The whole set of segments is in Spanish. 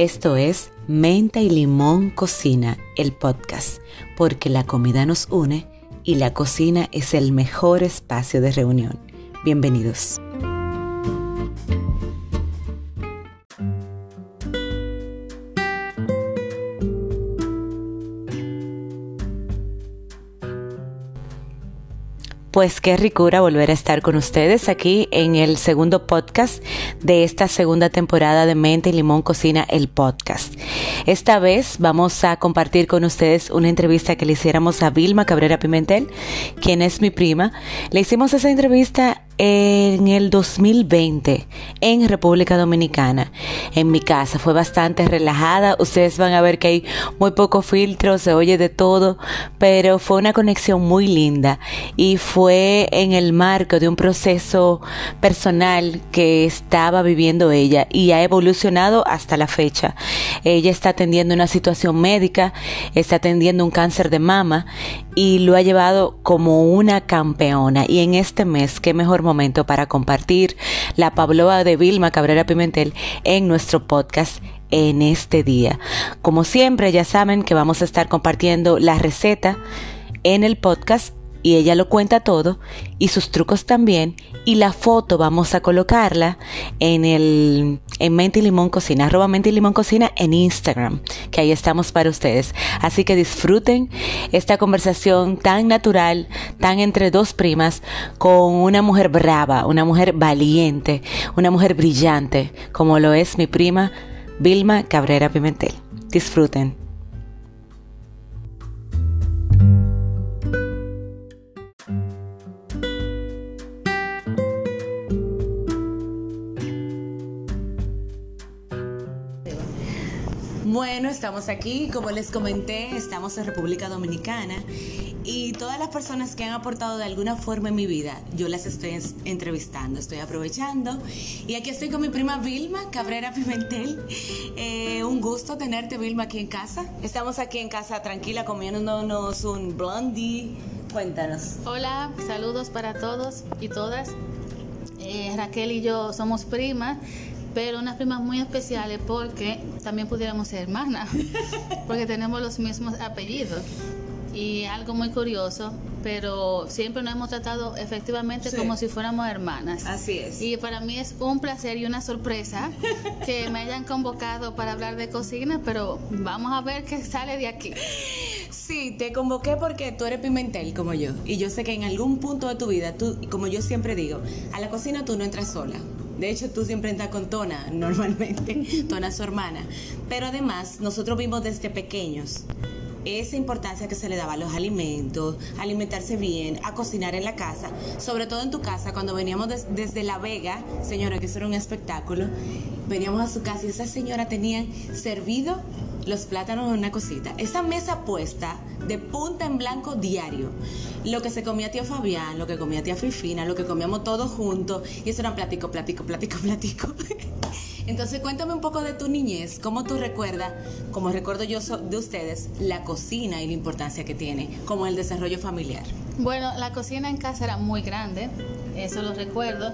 Esto es Menta y Limón Cocina, el podcast, porque la comida nos une y la cocina es el mejor espacio de reunión. Bienvenidos. Pues qué ricura volver a estar con ustedes aquí en el segundo podcast de esta segunda temporada de Mente y Limón Cocina, el podcast. Esta vez vamos a compartir con ustedes una entrevista que le hiciéramos a Vilma Cabrera Pimentel, quien es mi prima. Le hicimos esa entrevista en el 2020 en República Dominicana, en mi casa. Fue bastante relajada. Ustedes van a ver que hay muy poco filtro, se oye de todo, pero fue una conexión muy linda y fue en el marco de un proceso personal que estaba viviendo ella y ha evolucionado hasta la fecha. Ella está atendiendo una situación médica, está atendiendo un cáncer de mama y lo ha llevado como una campeona. Y en este mes, qué mejor momento para compartir la Pabloa de Vilma Cabrera Pimentel en nuestro podcast en este día. Como siempre, ya saben que vamos a estar compartiendo la receta en el podcast y ella lo cuenta todo y sus trucos también y la foto vamos a colocarla en el en Mente Limón Cocina, arroba Mente y Limón Cocina en Instagram, que ahí estamos para ustedes. Así que disfruten esta conversación tan natural, tan entre dos primas, con una mujer brava, una mujer valiente, una mujer brillante, como lo es mi prima Vilma Cabrera Pimentel. Disfruten. Bueno, estamos aquí, como les comenté, estamos en República Dominicana y todas las personas que han aportado de alguna forma en mi vida, yo las estoy entrevistando, estoy aprovechando. Y aquí estoy con mi prima Vilma Cabrera Pimentel. Eh, un gusto tenerte, Vilma, aquí en casa. Estamos aquí en casa tranquila comiéndonos un blondie. Cuéntanos. Hola, saludos para todos y todas. Eh, Raquel y yo somos primas pero unas primas muy especiales porque también pudiéramos ser hermanas, porque tenemos los mismos apellidos. Y algo muy curioso, pero siempre nos hemos tratado efectivamente como si fuéramos hermanas. Así es. Y para mí es un placer y una sorpresa que me hayan convocado para hablar de cocina, pero vamos a ver qué sale de aquí. Sí, te convoqué porque tú eres pimentel como yo. Y yo sé que en algún punto de tu vida, tú, como yo siempre digo, a la cocina tú no entras sola de hecho, tú siempre entras con Tona, normalmente. Tona es su hermana. Pero además, nosotros vimos desde pequeños esa importancia que se le daba a los alimentos, alimentarse bien, a cocinar en la casa, sobre todo en tu casa, cuando veníamos desde La Vega, señora, que eso era un espectáculo, veníamos a su casa y esa señora tenía servido los plátanos en una cosita. Esa mesa puesta de punta en blanco diario. Lo que se comía tío Fabián, lo que comía tía Fifina, lo que comíamos todos juntos. Y eso era platico, platico, platico, platico. Entonces cuéntame un poco de tu niñez, cómo tú recuerdas, como recuerdo yo de ustedes, la cocina y la importancia que tiene, como el desarrollo familiar. Bueno, la cocina en casa era muy grande, eso lo recuerdo.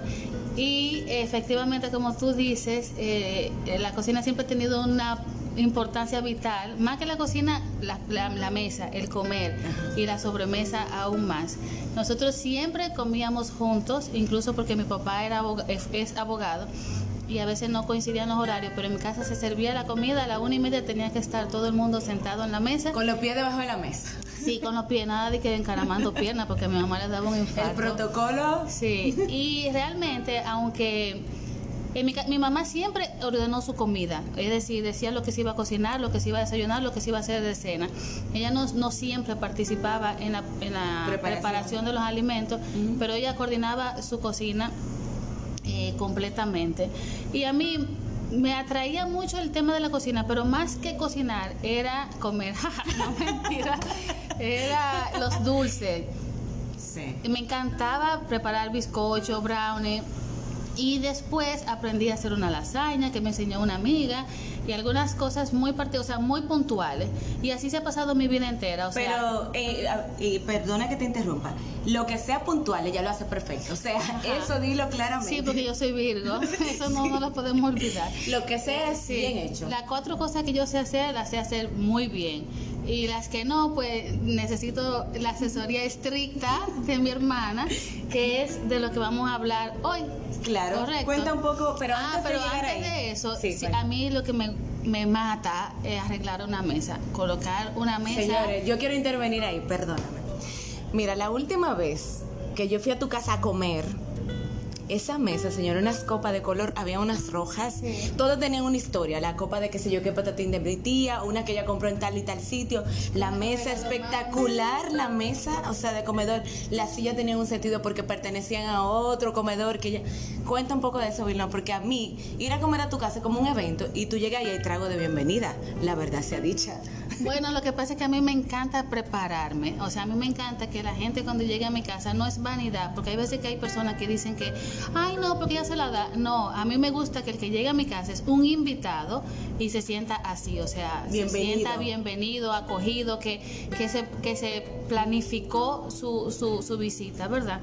Y efectivamente, como tú dices, eh, la cocina siempre ha tenido una importancia vital, más que la cocina, la, mesa, el comer y la sobremesa aún más. Nosotros siempre comíamos juntos, incluso porque mi papá era es, abogado y a veces no coincidían los horarios, pero en mi casa se servía la comida, a la una y media tenía que estar todo el mundo sentado en la mesa. Con los pies debajo de la mesa. Sí, con los pies, nada de que encaramando piernas, porque a mi mamá le daba un infarto. El protocolo. Sí, y realmente, aunque mi, mamá siempre ordenó su comida, es decir, decía lo que se iba a cocinar, lo que se iba a desayunar, lo que se iba a hacer de cena. Ella no, no siempre participaba en la, en la preparación. de los alimentos, pero ella coordinaba su cocina eh, completamente. Y a mí me atraía mucho el tema de la cocina, pero más que cocinar era comer. no mentira, era los dulces. Sí. Me encantaba preparar bizcocho, brownie Y después aprendí a hacer una lasaña que me enseñó una amiga y algunas cosas muy o sea, muy puntuales. Y así se ha pasado mi vida entera. O Pero, eh, y perdona que te interrumpa, lo que sea puntual ella lo hace perfecto. O sea, eso dilo claramente. Sí, porque yo soy Virgo, eso no, no lo podemos olvidar. Lo que sea es bien hecho. Las cuatro cosas que yo sé hacer, las sé hacer muy bien y las que no, pues necesito la asesoría estricta de mi hermana, que es de lo que vamos a hablar hoy. Claro, Correcto. cuenta un poco, pero ah, antes, pero de, antes de eso, a mí lo que me, me mata es arreglar una mesa, colocar una mesa. Señores, yo quiero intervenir ahí, perdóname. Mira, la última vez que yo fui a tu casa a comer, esa mesa, señor, unas copas de color, había unas rojas, todas tenían una historia, la copa de qué sé yo qué patatín de mi tía, una que ella compró en tal y tal sitio, la mesa espectacular, la mesa, o sea, de comedor, las sillas tenían un sentido porque pertenecían a otro comedor que ella... Cuenta un poco de eso, Vilma, porque a mí ir a comer a tu casa es como un evento y tú llegas y hay trago de bienvenida, la verdad sea dicha. Bueno, lo que pasa es que a mí me encanta prepararme. O sea, a mí me encanta que la gente cuando llegue a mi casa no es vanidad, porque hay veces que hay personas que dicen que, ay, no, porque ya se la da. No, a mí me gusta que el que llegue a mi casa es un invitado y se sienta así, o sea, se sienta bienvenido, acogido, que, que, se, que se planificó su, su, su visita, ¿verdad?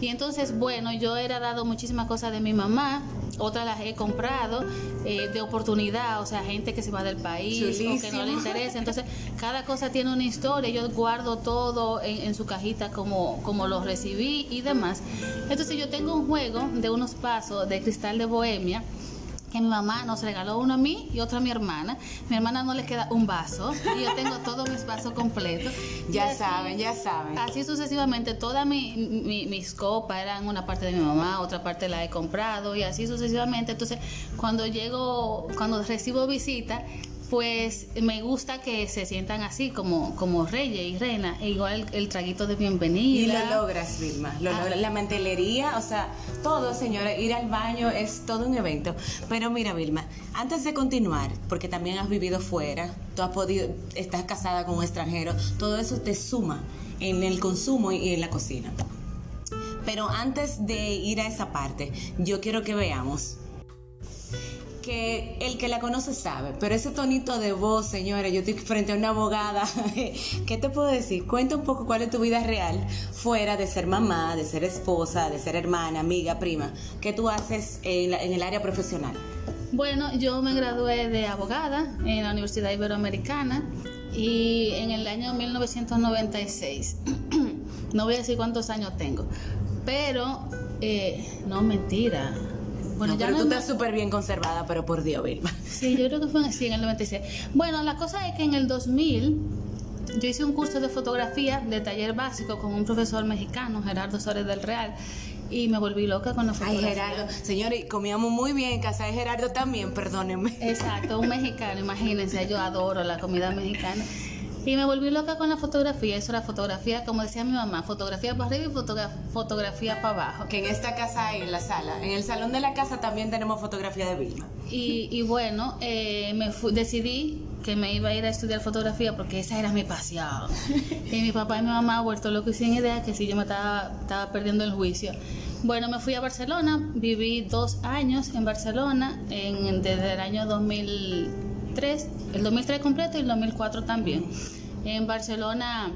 Y entonces, bueno, yo he dado muchísimas cosas de mi mamá, otras las he comprado eh, de oportunidad, o sea, gente que se va del país o que no le interesa. Entonces, cada cosa tiene una historia, yo guardo todo en, en, su cajita como, como lo recibí y demás. Entonces, yo tengo un juego de unos pasos de cristal de bohemia que mi mamá nos regaló uno a mí y otro a mi hermana. Mi hermana no le queda un vaso y yo tengo todos mis vasos completos. Ya saben, ya saben. Así sucesivamente, todas mi, mis copas eran una parte de mi mamá, otra parte la he comprado y así sucesivamente. Entonces, cuando llego, cuando recibo visita, pues me gusta que se sientan así como, como reyes y reina, e igual el, traguito de bienvenida. Y lo logras, Vilma, lo ah. la mantelería, o sea, todo, señora, ir al baño es todo un evento. Pero mira, Vilma, antes de continuar, porque también has vivido fuera, tú has podido, estás casada con un extranjero, todo eso te suma en el consumo y en la cocina. Pero antes de ir a esa parte, yo quiero que veamos el que la conoce sabe, pero ese tonito de voz, señores, yo estoy frente a una abogada, ¿qué te puedo decir? Cuenta un poco cuál es tu vida real, fuera de ser mamá, de ser esposa, de ser hermana, amiga, prima, ¿qué tú haces en, en el área profesional? Bueno, yo me gradué de abogada en la Universidad Iberoamericana y en el año 1996, no voy a decir cuántos años tengo, pero eh, no mentira, bueno, ya pero tú estás súper bien conservada, pero por Dios, Vilma. Sí, yo creo que fue así en el 96. Bueno, la cosa es que en el 2000 yo hice un curso de fotografía de taller básico con un profesor mexicano, Gerardo Suárez del Real, y me volví loca con la fotografía. Ay, Gerardo. Señores, comíamos muy bien en casa de Gerardo también, perdónenme. Exacto, un mexicano, imagínense, yo adoro la comida mexicana. Y me volví loca con la fotografía. Eso era fotografía, como decía mi mamá, fotografía para arriba y fotografía para abajo. Que en esta casa hay, en la sala. En el salón de la casa también tenemos fotografía de Vilma. Y, y bueno, eh, me decidí que me iba a ir a estudiar fotografía porque esa era mi pasión. y mi papá y mi mamá han vuelto locos sin idea que si yo me estaba, estaba perdiendo el juicio. Bueno, me fui a Barcelona, viví dos años en Barcelona en, desde el año 2000 el 2003 completo y el 2004 también. En Barcelona,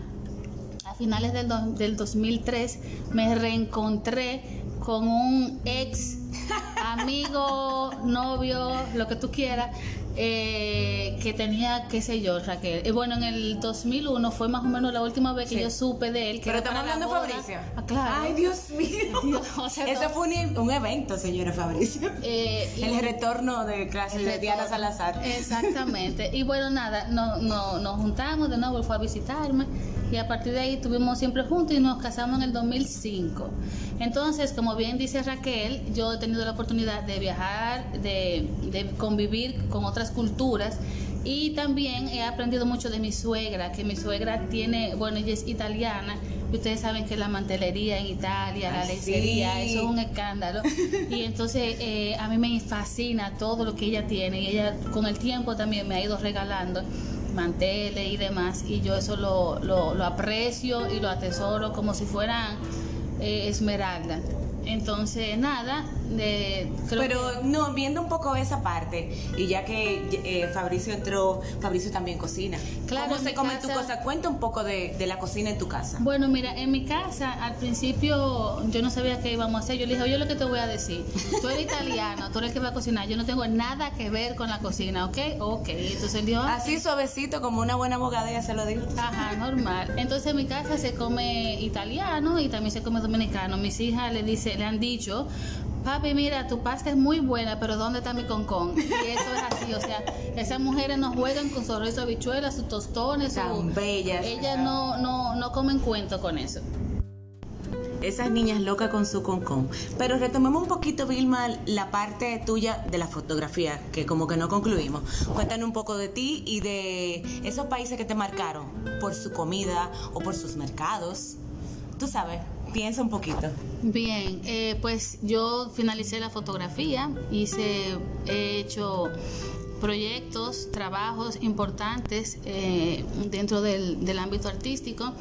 a finales del, del 2003, me reencontré con un ex amigo, novio, lo que tú quieras, eh, que tenía, qué sé yo, Raquel. Eh, bueno, en el 2001 fue más o menos la última vez que yo supe de él. Pero estamos hablando de Fabricio. Ah, claro. Ay, Dios mío. Eso fue un, evento, señora Fabricio. Eh, el retorno de clase de Diana Salazar. Exactamente. y bueno, nada, no, no, nos juntamos de nuevo, fue a visitarme y a partir de ahí estuvimos siempre juntos y nos casamos en el 2005. Entonces, como bien dice Raquel, yo he tenido la oportunidad de viajar, de, de convivir con otras culturas y también he aprendido mucho de mi suegra, que mi suegra tiene, bueno, ella es italiana, y ustedes saben que la mantelería en Italia, la lechería, eso es un escándalo. Y entonces eh, a mí me fascina todo lo que ella tiene y ella con el tiempo también me ha ido regalando manteles y demás, y yo eso lo, lo, aprecio y lo atesoro como si fueran eh, esmeralda. Entonces, nada, de, creo Pero que- no, viendo un poco esa parte, y ya que eh, Fabricio entró, Fabricio también cocina. Claro, ¿Cómo se come tu cosa? Cuenta un poco de, de la cocina en tu casa. Bueno, mira, en mi casa al principio yo no sabía qué íbamos a hacer. Yo le dije, oye, lo que te voy a decir. Tú eres italiano, tú eres el que va a cocinar. Yo no tengo nada que ver con la cocina, ¿ok? Ok. Entonces él dijo, Así suavecito, como una buena abogada, ya se lo digo. Ajá, normal. Entonces en mi casa se come italiano y también se come dominicano. Mis hijas le dice, le han dicho, papi, mira, tu pasta es muy buena, pero ¿dónde está mi concón? Y eso es así, o sea, esas mujeres no juegan con su arroz, su habichuela, sus tostones, su- Tan bellas. ellas no, no, no comen cuento con eso. Esas niñas locas con su concón. Pero retomemos un poquito, Vilma, la parte tuya de la fotografía, que como que no concluimos. Cuéntanos un poco de ti y de esos países que te marcaron por su comida o por sus mercados. Tú sabes, piensa un poquito. Bien, eh, pues yo finalicé la fotografía, hice, he hecho proyectos, trabajos importantes eh, dentro del, del ámbito artístico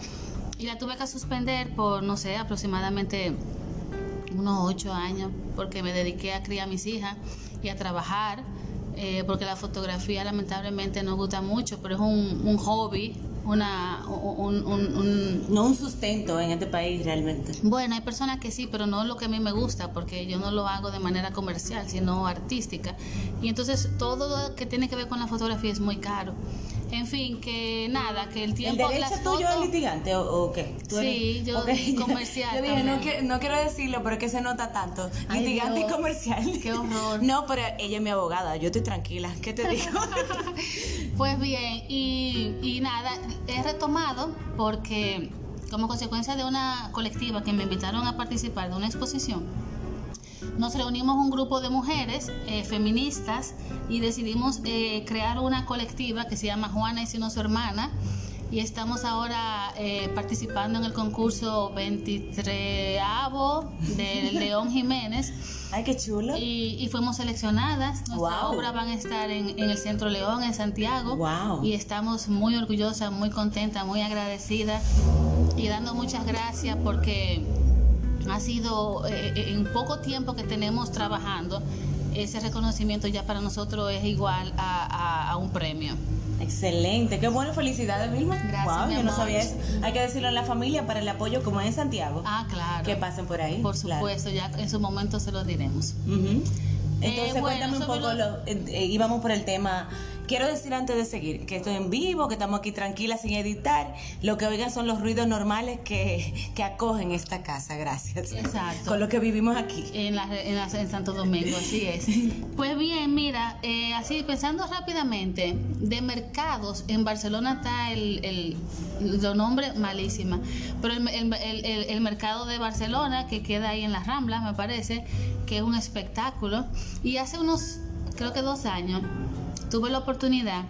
y la tuve que suspender por, no sé, aproximadamente unos ocho años porque me dediqué a criar a mis hijas y a trabajar eh, porque la fotografía lamentablemente no gusta mucho pero es un, un hobby una un- un- un, No un sustento en este país realmente. bueno, hay personas que sí, pero no lo que a mí me gusta, porque yo no lo hago de manera comercial, sino artística. Y entonces todo lo que tiene que ver con la fotografía es muy caro. En fin, que nada, que el ¿El tiempo... derecho las tuyo es fotos- litigante o, o qué? ¿Tú Sí, yo Ok. comercial Yo dije, no, que- no quiero decirlo, pero es que se nota tanto. Ay, litigante Dios, y comercial. qué horror. No, pero ella es mi abogada, yo estoy tranquila. ¿Qué te digo? Pues bien, y, y nada, he retomado porque como consecuencia de una colectiva que me invitaron a participar de una exposición, nos reunimos un grupo de mujeres eh, feministas y decidimos eh, crear una colectiva que se llama Juana y si no su hermana y estamos ahora eh, participando en el concurso 23 de León Jiménez Ay, qué chulo. y, y fuimos seleccionadas. Nuestra Wow. obra van a estar en, en el Centro León, en Santiago. Wow. Y estamos muy orgullosas, muy contentas, muy agradecidas y dando muchas gracias porque ha sido eh, eh, en poco tiempo que tenemos trabajando. Ese reconocimiento ya para nosotros es igual a, a- a un premio. Excelente, qué bueno, felicidades, Vilma. Gracias, Wow, mi yo no sabía eso. Hay que decirlo a la familia para el apoyo, como en Santiago. Ah, claro. Que pasen por ahí. Por claro. supuesto, ya en su momento se lo diremos. Entonces, Eh, bueno, cuéntame un poco, lo- lo- eh, íbamos por el tema. Quiero decir antes de seguir que estoy en vivo, que estamos aquí tranquilas sin editar. Lo que oigan son los ruidos normales que, que acogen esta casa, gracias. Exacto. Con lo que vivimos aquí. En, la, en, la- en Santo Domingo, así es. Pues bien, mira, eh, así pensando rápidamente, de mercados, en Barcelona está el, el lo nombre malísima, pero el- el- el mercado de Barcelona, que queda ahí en las Ramblas, me parece, que es un espectáculo. Y hace unos, creo que dos años, tuve la oportunidad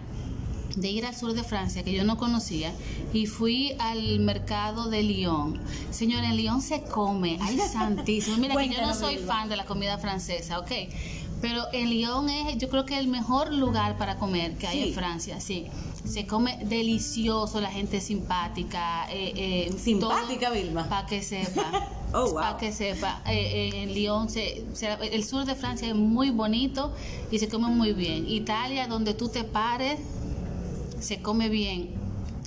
de ir al sur de Francia que yo no conocía y fui al mercado de Lyon. Señora, en Lyon se come, ay santísimo. Mira que yo no soy fan de la comida francesa, ¿ok? Pero en Lyon es, yo creo que el mejor lugar para comer que hay Sí. en Francia, sí. Se come delicioso, la gente es simpática. Eh, eh, Simpática, Vilma. Para que sepa. Oh, wow. Para que sepa. Eh, eh, en Lyon, se, se- el sur de Francia es muy bonito y se come muy bien. Italia, donde tú te pares, se come bien.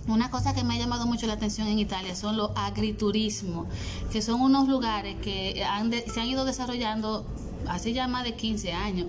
Una cosa que me ha llamado mucho la atención en Italia son los agriturismos, que son unos lugares que han de- se han ido desarrollando hace ya más de 15 años,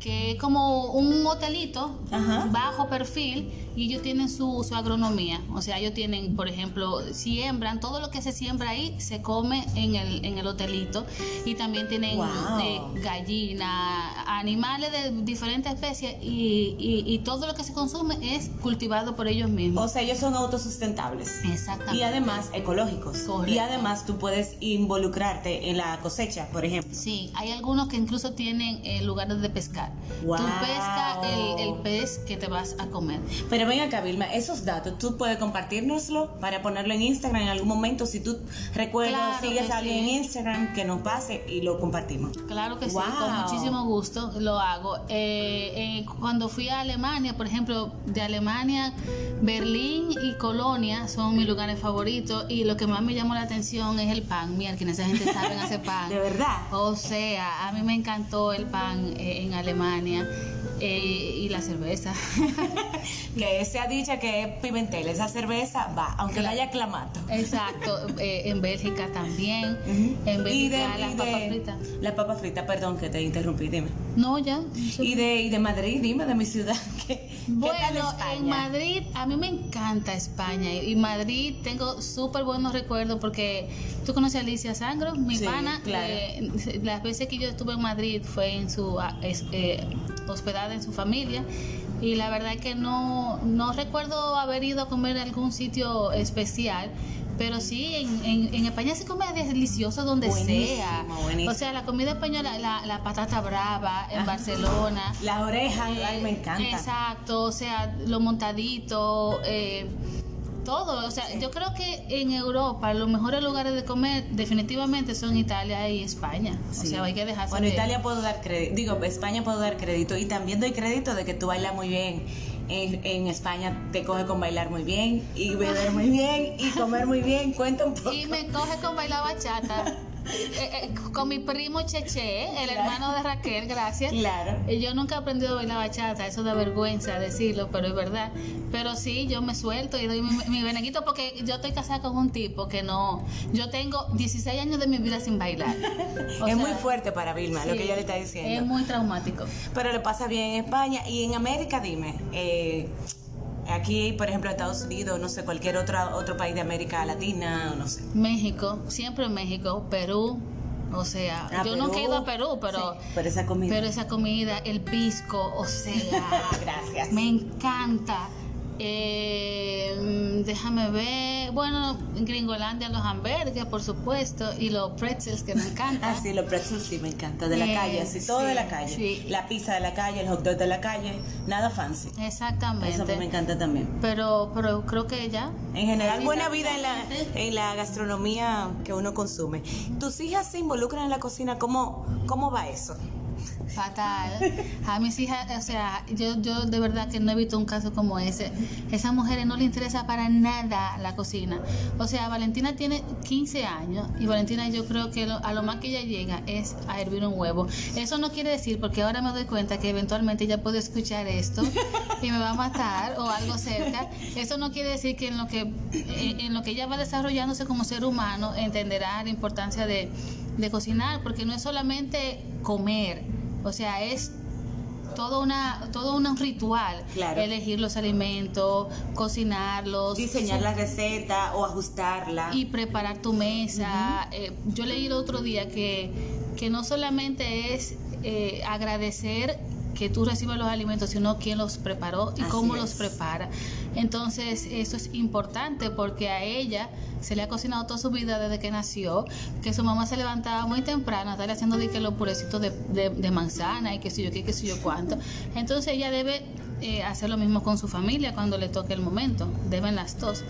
que es como un hotelito Ajá. bajo perfil y ellos tienen su, su agronomía. O sea, ellos tienen, por ejemplo, siembran, todo lo que se siembra ahí se come en el, en el hotelito y también tienen Wow. eh, gallina, animales de diferentes especies y, y- y todo lo que se consume es cultivado por ellos O mismos. sea, ellos son autosustentables. Exactamente. Y además ecológicos. Correcto. Y además tú puedes involucrarte en la cosecha, por ejemplo. Sí, hay algunos que incluso tienen eh, lugares de pescar. Wow. Tú pescas el, el pez que te vas a comer. Pero ven acá, Vilma, esos datos, tú puedes compartirnoslo para ponerlo en Instagram en algún momento. Si tú recuerdas, sigues a alguien en Instagram, que nos pase y lo compartimos. Claro que sí, con muchísimo gusto lo hago. Eh, eh, cuando fui a Alemania, por ejemplo, de Alemania, Berlín y Colonia son mis lugares favoritos y lo que más me llamó la atención es el pan. Mira, que esa gente sabe hacer pan. De verdad. O sea, a mí me encantó el pan eh, en Alemania. Y la cerveza. que se ha dicho que es Pimentel, esa cerveza va, aunque la, haya clamato. Exacto, en Bélgica también. En Bélgica las papas fritas. Las papas fritas, perdón que te interrumpí, dime. No, ya. Y de, y de Madrid, dime, de mi ciudad. bueno, en Madrid, a mí me encanta España. Y Madrid tengo súper buenos recuerdos porque tú conoces a Alicia Sangro, mi pana. Eh, las veces que yo estuve en Madrid fue en su ah, eh, hospedada en su familia. Y la verdad es que no, no recuerdo haber ido a comer en algún sitio especial pero sí, en, en, España se come delicioso donde sea. O sea, la comida española, la, la patata brava en Barcelona. Las orejas, ay, me encanta. Exacto, o sea, lo montadito, eh, todo. O sea, yo creo que en Europa los mejores lugares de comer definitivamente son Italia y España. O sea, hay que dejarse. Bueno, Italia puedo dar crédito, digo, España puedo dar crédito y también doy crédito de que tú bailas muy bien en, España te coge con bailar muy bien y beber muy bien y comer muy bien. Cuenta un poco. Y me coge con bailar bachata. Eh, eh, con mi primo Cheche, el hermano de Raquel, gracias. Claro. Yo nunca he aprendido a bailar bachata, eso da vergüenza decirlo, pero es verdad. Pero sí, yo me suelto y doy mi, mi porque yo estoy casada con un tipo que no. Yo tengo 16 años de mi vida sin bailar. es muy fuerte para Vilma, lo que ella le está diciendo. Es muy traumático. Pero le pasa bien en España y en América, dime. Eh, Aquí, por ejemplo, Estados Unidos, no sé, cualquier otro, otro país de América Latina, no sé. México, siempre México, Perú, o sea, ah, yo nunca he ido a Perú, pero, pero esa comida. Pero esa comida, el pisco, o sea, gracias. Me encanta. Eh, déjame ver. Bueno, en Gringolandia los hamburgues, por supuesto, y los pretzels que me encantan. ah, sí, los pretzels sí me encanta, de la eh, calle, así, todo de la calle. La pizza de la calle, el hot dog de la calle, nada fancy. Exactamente. Eso me encanta también. Pero, pero creo que ya. En general, buena vida en la, en la gastronomía que uno consume. ¿Tus hijas se involucran en la cocina? ¿Cómo, cómo va eso? Fatal. A mis hijas, o sea, yo, yo de verdad que no he visto un caso como ese. Esas mujeres no le interesa para nada la cocina. O sea, Valentina tiene 15 años y Valentina yo creo que a lo más que ella llega es a hervir un huevo. Eso no quiere decir, porque ahora me doy cuenta que eventualmente ella puede escuchar esto y me va a matar o algo cerca. Eso no quiere decir que en lo que, en lo que ella va desarrollándose como ser humano entenderá la importancia de, de cocinar, porque no es solamente comer o sea, es todo una todo un ritual elegir los alimentos cocinarlos diseñar la receta o ajustarla. y preparar tu mesa. Eh, yo leí el otro día que que no solamente es eh, agradecer que tú recibas los alimentos, sino quién los preparó y cómo los prepara. Entonces, eso es importante porque a ella se le ha cocinado toda su vida desde que nació, que su mamá se levantaba muy temprano a estarle haciendo de que los purecitos de, de, manzana y que sé yo qué, que sé yo cuánto. Entonces, ella debe eh, hacer lo mismo con su familia cuando le toque el momento. Deben las dos.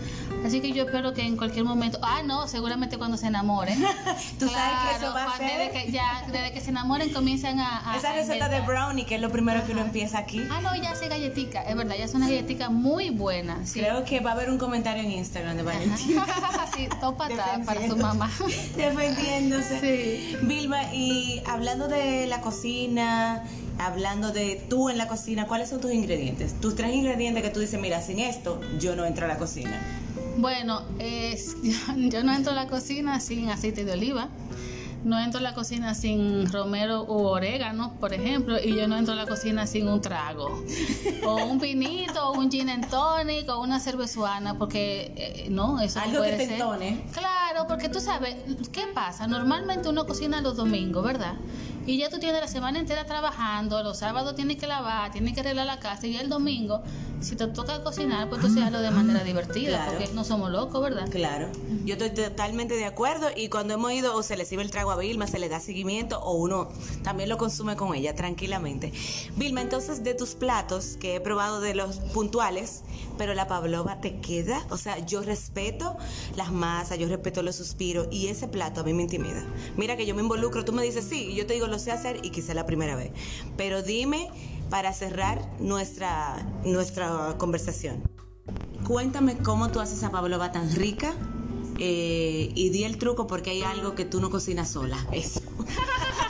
Así que yo espero que en cualquier momento. Ah, no, seguramente cuando se enamoren. Tú sabes que eso va a ser. Desde que, ya, desde que se enamoren comienzan a. Esa receta de brownie, que es lo primero que uno empieza aquí. Ah, no, ya hace galletica. Es verdad, ya es una galletica muy buena. Creo que va a haber un comentario en Instagram de Valentina. sí, topa para su mamá. Defendiéndose. Sí. Vilma, y hablando de la cocina hablando de tú en la cocina, ¿cuáles son tus ingredientes? Tus tres ingredientes que tú dices, mira, sin esto yo no entro a la cocina. Bueno, es, yo no entro a la cocina sin aceite de oliva. No entro a la cocina sin romero u orégano, por ejemplo, y yo no entro a la cocina sin un trago. O un vinito, o un gin and tonic, o una cervezuana, porque eh, no, eso Algo puede que te Entone. Claro, porque tú sabes, ¿qué pasa? Normalmente uno cocina los domingos, ¿verdad? Y ya tú tienes la semana entera trabajando, los sábados tienes que lavar, tienes que arreglar la casa y el domingo, si te toca cocinar, pues tú hazlo de manera divertida, porque no somos locos, ¿verdad? Claro, yo estoy totalmente de acuerdo y cuando hemos ido o se le sirve el trago a Vilma, se le da seguimiento o uno también lo consume con ella tranquilamente. Vilma, entonces de tus platos que he probado de los puntuales, pero la pavlova te queda, o sea, yo respeto las masas, yo respeto los suspiros y ese plato a mí me intimida. Mira que yo me involucro, tú me dices sí, y yo te digo lo sé hacer y quizá la primera vez. Pero dime para cerrar nuestra, nuestra conversación. Cuéntame cómo tú haces esa pavlova tan rica eh, y di el truco porque hay algo que tú no cocinas sola. Eso.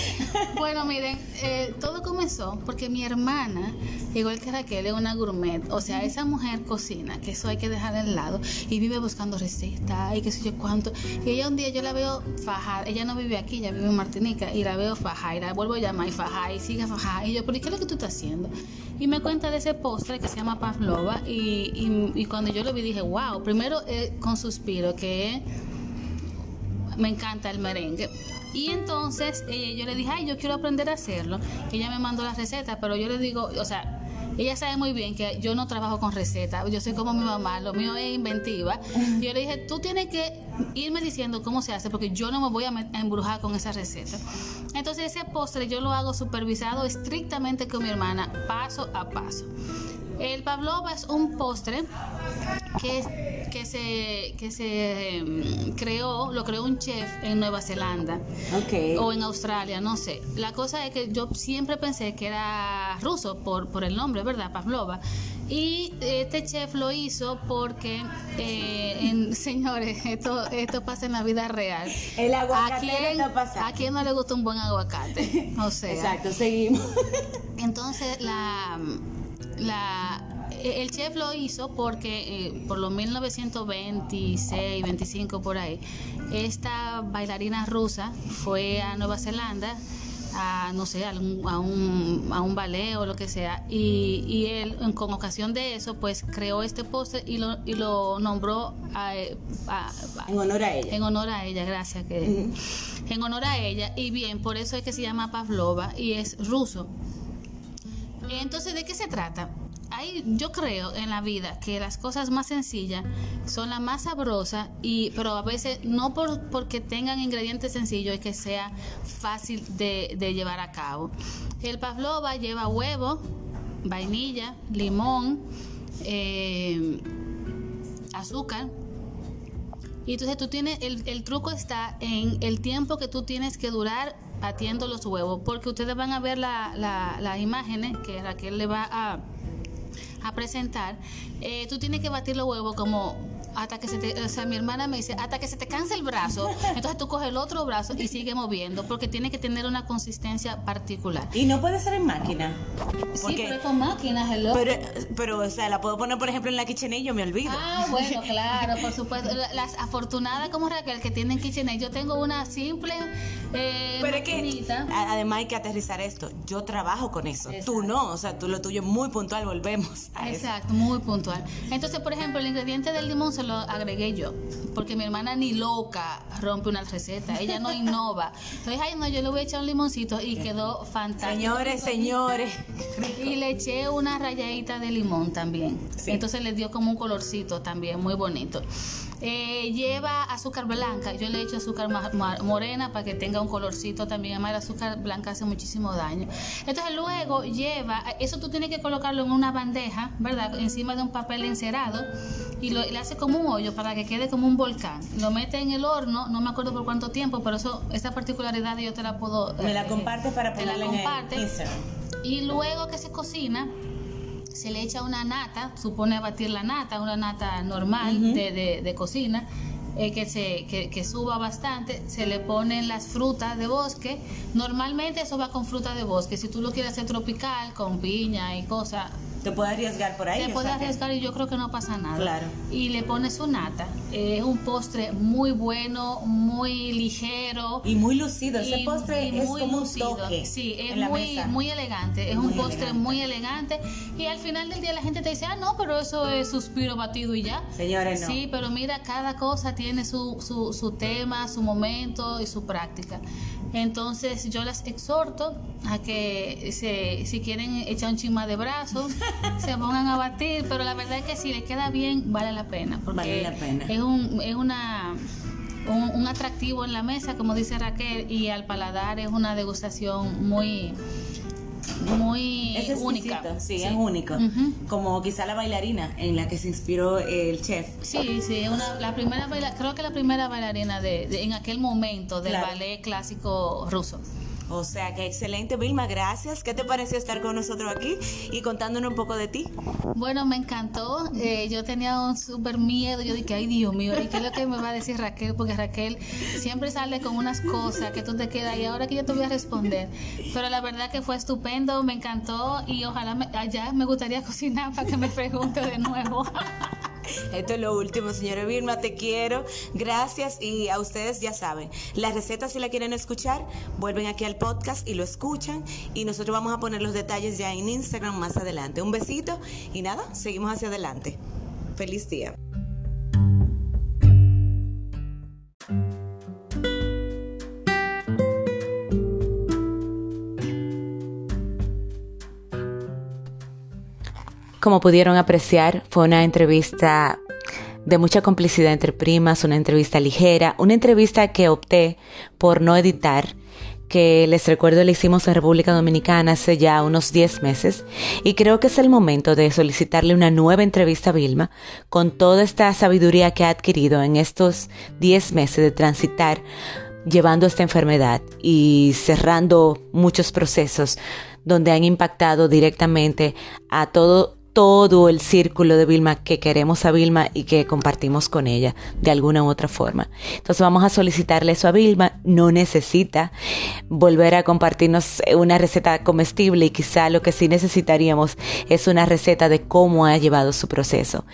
bueno, miren, eh, todo comenzó porque mi hermana, igual que Raquel, es una gourmet. O sea, esa mujer cocina, que eso hay que dejar al lado, y vive buscando recetas y qué sé yo cuánto. Y ella un día yo la veo fajar, ella no vive aquí, ella vive en Martinica, y la veo fajar, y la vuelvo a llamar y fajar, y sigue fajar. Y yo, ¿pero qué es lo que tú estás haciendo? Y me cuenta de ese postre que se llama pavlova, y, cuando yo lo vi dije, wow, primero eh, con suspiro, que me encanta el merengue. Y entonces eh, yo le dije, ay, yo quiero aprender a hacerlo. Ella me mandó la receta, pero yo le digo, o sea, ella sabe muy bien que yo no trabajo con recetas, yo soy como mi mamá, lo mío es inventiva. Y yo le dije, tú tienes que irme diciendo cómo se hace, porque yo no me voy a embrujar con esa receta. Entonces ese postre yo lo hago supervisado estrictamente con mi hermana, paso a paso. El pavlova es un postre que, que se, que se em, creó, lo creó un chef en Nueva Zelanda o en Australia, no sé. La cosa es que yo siempre pensé que era ruso por, por el nombre, ¿verdad? Pavlova. Y este chef lo hizo porque, eh, señores, esto, esto pasa en la vida real. El aguacate ¿A quién, ¿A quién no le gusta un buen aguacate? O sea, Exacto, seguimos. Entonces, la la el chef lo hizo porque eh, por los 1926, 25 por ahí, esta bailarina rusa fue a Nueva Zelanda a no sé, a un, a un, a un ballet o lo que sea. Y, y, él, con ocasión de eso, pues creó este postre y lo, y lo nombró a, en honor a ella. En honor a ella, gracias. Que, En honor a ella. Y bien, por eso es que se llama Pavlova y es ruso. Entonces, ¿de qué se trata? yo creo en la vida que las cosas más sencillas son las más sabrosas, y, pero a veces no por, porque tengan ingredientes sencillos y que sea fácil de, llevar a cabo. El pavlova lleva huevo, vainilla, limón, eh, azúcar. Y entonces tú tienes, el truco está en el tiempo que tú tienes que durar batiendo los huevos, porque ustedes van a ver las la, imágenes que Raquel le va a, a presentar, eh, tú tienes que batir los huevos como hasta que se te, o sea, mi hermana me dice, hasta que se te canse el brazo, entonces tú coges el otro brazo y sigue moviendo, porque tiene que tener una consistencia particular. Y no puede ser en máquina. Sí, pero con máquinas, Pero, pero, o sea, la puedo poner, por ejemplo, en la KitchenAid, yo me olvido. Ah, bueno, claro, por supuesto. Las afortunadas como Raquel que tienen KitchenAid, yo tengo una simple eh, Pero es que, además hay que aterrizar esto. Yo trabajo con eso. Tú no, o sea, tú lo tuyo es muy puntual, volvemos a Exacto, muy puntual. Entonces, por ejemplo, el ingrediente del limón se lo agregué yo, porque mi hermana ni loca rompe una receta, ella no innova. Entonces, ay, no, yo le voy a echar un limoncito y quedó fantástico. Señores, señores. Y le eché una rayadita de limón también. Entonces le dio como un colorcito también, muy bonito. Eh, lleva azúcar blanca. Yo le he hecho azúcar morena para que tenga un colorcito también. Además, el azúcar blanca hace muchísimo daño. Entonces, luego lleva, eso tú tienes que colocarlo en una bandeja, ¿verdad? Encima de un papel encerado y lo, le hace como un hoyo para que quede como un volcán. Lo mete en el horno, no me acuerdo por cuánto tiempo, pero eso, esta particularidad yo te la puedo. Me la eh, compartes para ponerla en el Y luego que se cocina se le echa una nata, supone batir la nata, una nata normal de, de, cocina, eh, que, se, que, que, suba bastante, se le ponen las frutas de bosque, normalmente eso va con fruta de bosque, si tú lo quieres hacer tropical, con piña y cosas, te puede arriesgar por ahí. Te puede arriesgar y yo creo que no pasa nada. Claro. Y le pones su nata. Es un postre muy bueno, muy ligero. Y muy lucido. Ese postre es como un toque Sí, es muy, muy elegante. Es un postre muy elegante. Y al final del día la gente te dice, ah, no, pero eso es suspiro batido y ya. Señores, no. Sí, pero mira, cada cosa tiene su, su, su tema, su momento y su práctica. Entonces yo las exhorto a que se, si quieren echar un chima de brazos, se pongan a batir, pero la verdad es que si les queda bien, vale la pena. Porque vale la pena. Es, un, es una un, atractivo en la mesa, como dice Raquel, y al paladar es una degustación muy muy única. Sí, es único. Como quizá la bailarina en la que se inspiró el chef. Sí, sí, una, la primera creo que la primera bailarina de, en aquel momento del ballet clásico ruso. O sea que excelente, Vilma, gracias. ¿Qué te pareció estar con nosotros aquí y contándonos un poco de ti? Bueno, me encantó. Eh, yo tenía un súper miedo. Yo dije, ay Dios mío, ¿y qué es lo que me va a decir Raquel? Porque Raquel siempre sale con unas cosas que tú te quedas y ahora que yo te voy a responder. Pero la verdad que fue estupendo, me encantó y ojalá allá me gustaría cocinar para que me pregunte de nuevo. Esto es lo último, señora Vilma, te quiero. Gracias y a ustedes ya saben, las recetas si la quieren escuchar, vuelven aquí al podcast y lo escuchan y nosotros vamos a poner los detalles ya en Instagram más adelante. Un besito y nada, seguimos hacia adelante. Feliz día. Como pudieron apreciar, fue una entrevista de mucha complicidad entre primas, una entrevista ligera, una entrevista que opté por no editar, que les recuerdo le hicimos en República Dominicana hace ya unos 10 meses y creo que es el momento de solicitarle una nueva entrevista a Vilma con toda esta sabiduría que ha adquirido en estos 10 meses de transitar llevando esta enfermedad y cerrando muchos procesos donde han impactado directamente a todo todo el círculo de Vilma que queremos a Vilma y que compartimos con ella de alguna u otra forma. Entonces vamos a solicitarle eso a Vilma. No necesita volver a compartirnos una receta comestible y quizá lo que sí necesitaríamos es una receta de cómo ha llevado su proceso.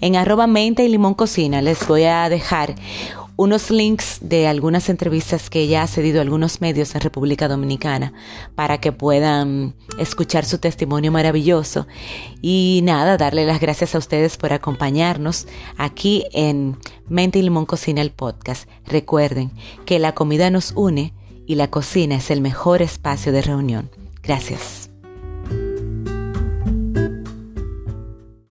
En arroba menta y limón cocina les voy a dejar unos links de algunas entrevistas que ella ha cedido a algunos medios en República Dominicana para que puedan escuchar su testimonio maravilloso. Y nada, darle las gracias a ustedes por acompañarnos aquí en Mente y Limón Cocina el podcast. Recuerden que la comida nos une y la cocina es el mejor espacio de reunión. Gracias.